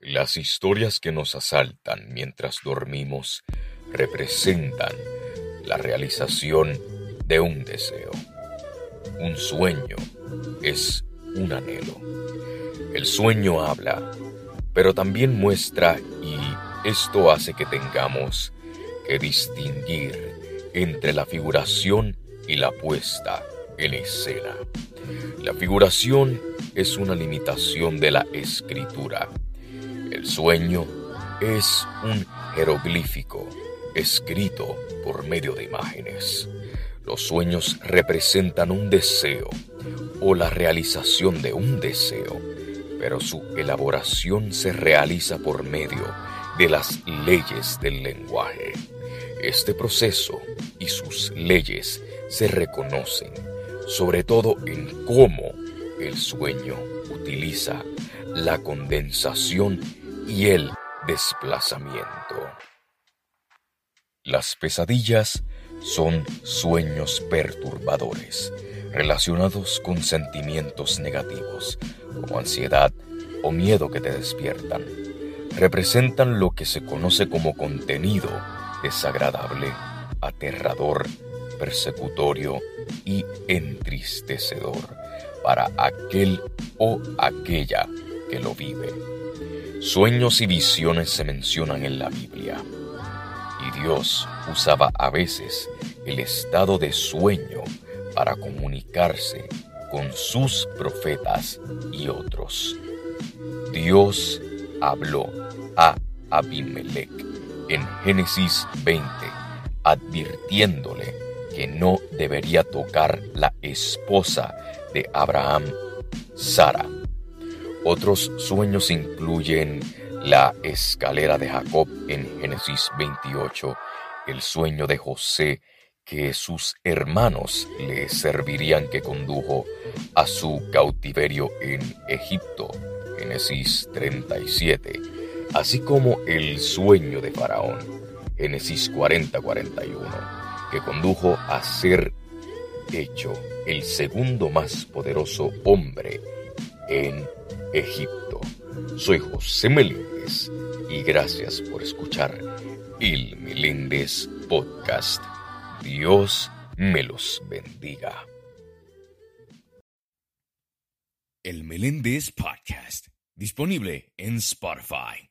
Las historias que nos asaltan mientras dormimos representan la realización de un deseo. Un sueño es un anhelo. El sueño habla, pero también muestra y esto hace que tengamos que distinguir entre la figuración y la puesta en escena. La figuración es una limitación de la escritura sueño es un jeroglífico escrito por medio de imágenes. Los sueños representan un deseo o la realización de un deseo, pero su elaboración se realiza por medio de las leyes del lenguaje. Este proceso y sus leyes se reconocen, sobre todo en cómo el sueño utiliza la condensación y el desplazamiento. Las pesadillas son sueños perturbadores relacionados con sentimientos negativos, como ansiedad o miedo que te despiertan. Representan lo que se conoce como contenido desagradable, aterrador, persecutorio y entristecedor para aquel o aquella que lo vive. Sueños y visiones se mencionan en la Biblia, y Dios usaba a veces el estado de sueño para comunicarse con sus profetas y otros. Dios habló a Abimelech en Génesis 20, advirtiéndole que no debería tocar la esposa de Abraham, Sara otros sueños incluyen la escalera de Jacob en Génesis 28, el sueño de José que sus hermanos le servirían que condujo a su cautiverio en Egipto, Génesis 37, así como el sueño de Faraón, Génesis 40-41, que condujo a ser hecho el segundo más poderoso hombre en Egipto. Soy José Meléndez y gracias por escuchar el Meléndez Podcast. Dios me los bendiga. El Meléndez Podcast, disponible en Spotify.